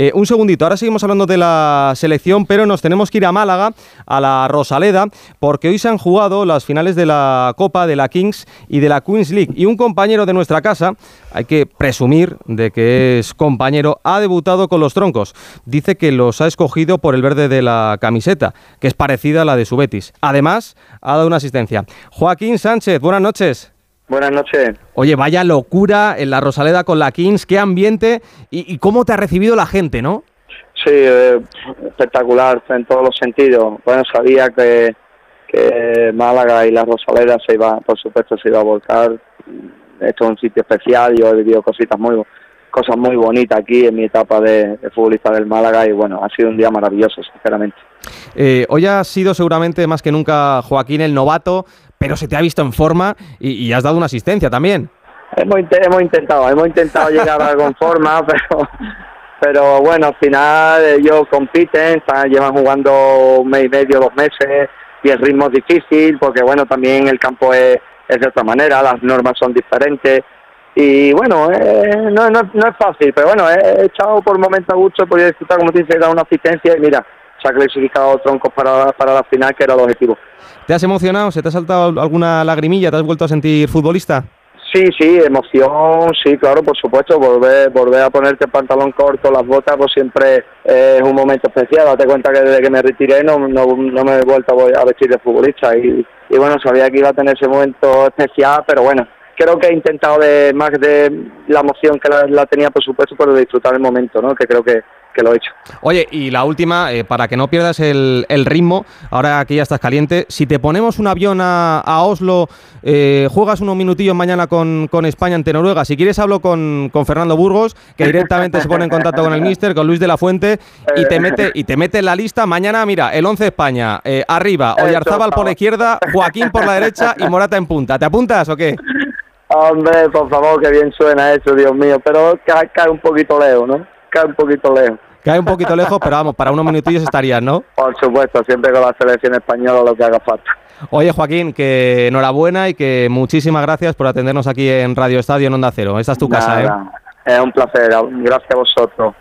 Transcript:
Eh, un segundito, ahora seguimos hablando de la selección, pero nos tenemos que ir a Málaga, a la Rosaleda, porque hoy se han jugado las finales de la Copa, de la Kings y de la Queens League. Y un compañero de nuestra casa, hay que presumir de que es compañero, ha debutado con los troncos. Dice que los ha escogido por el verde de la camiseta, que es parecida a la de su Betis. Además, ha dado una asistencia. Joaquín Sánchez, buenas noches. Buenas noches. Oye, vaya locura en la Rosaleda con la Kings, qué ambiente y, cómo te ha recibido la gente, ¿no? Sí, eh, espectacular en todos los sentidos. Bueno, sabía que, Málaga y la Rosaleda se iba, por supuesto, se iba a volcar. Esto es un sitio especial, yo he vivido cositas muy, cosas muy bonitas aquí en mi etapa de, futbolista del Málaga y bueno, ha sido un día maravilloso, sinceramente. Eh, hoy ha sido seguramente más que nunca Joaquín el novato, pero se te ha visto en forma y, has dado una asistencia también. Hemos, hemos intentado, hemos intentado llegar a algo en forma, pero, pero bueno, al final ellos compiten, llevan jugando un mes y medio, dos meses, y el ritmo es difícil, porque bueno, también el campo es, es de otra manera, las normas son diferentes, y bueno, eh, no, no, no, es fácil, pero bueno, he echado por momentos a gusto, he podido disfrutar, como te dice, dar una asistencia, y mira, se ha clasificado troncos para, para la final, que era el objetivo. ¿Te has emocionado? ¿Se te ha saltado alguna lagrimilla? ¿Te has vuelto a sentir futbolista? Sí, sí, emoción, sí, claro, por supuesto, volver, volver a ponerte el pantalón corto, las botas, pues siempre es un momento especial. Date cuenta que desde que me retiré no, no, no me he vuelto a vestir de futbolista y, y bueno, sabía que iba a tener ese momento especial, pero bueno, creo que he intentado de más de la emoción que la, tenía, por supuesto, pero disfrutar el momento, ¿no? Que creo que, lo he hecho. Oye, y la última, eh, para que no pierdas el, ritmo, ahora que ya estás caliente, si te ponemos un avión a, Oslo, eh, juegas unos minutillos mañana con, con, España ante Noruega. Si quieres hablo con, con, Fernando Burgos, que directamente se pone en contacto con el Mister, con Luis de la Fuente, y te mete, y te mete en la lista. Mañana, mira, el 11 España, eh, arriba, Oyarzábal por la izquierda, Joaquín por la derecha y Morata en punta. ¿Te apuntas o qué? Hombre, por favor, que bien suena eso, Dios mío. Pero cae, cae un poquito lejos, ¿no? Cae un poquito lejos. Cae un poquito lejos, pero vamos, para unos minutillos estarías, ¿no? Por supuesto, siempre con la selección española lo que haga falta. Oye, Joaquín, que enhorabuena y que muchísimas gracias por atendernos aquí en Radio Estadio en Onda Cero. Esta es tu casa, ¿eh? Es un placer, gracias a vosotros.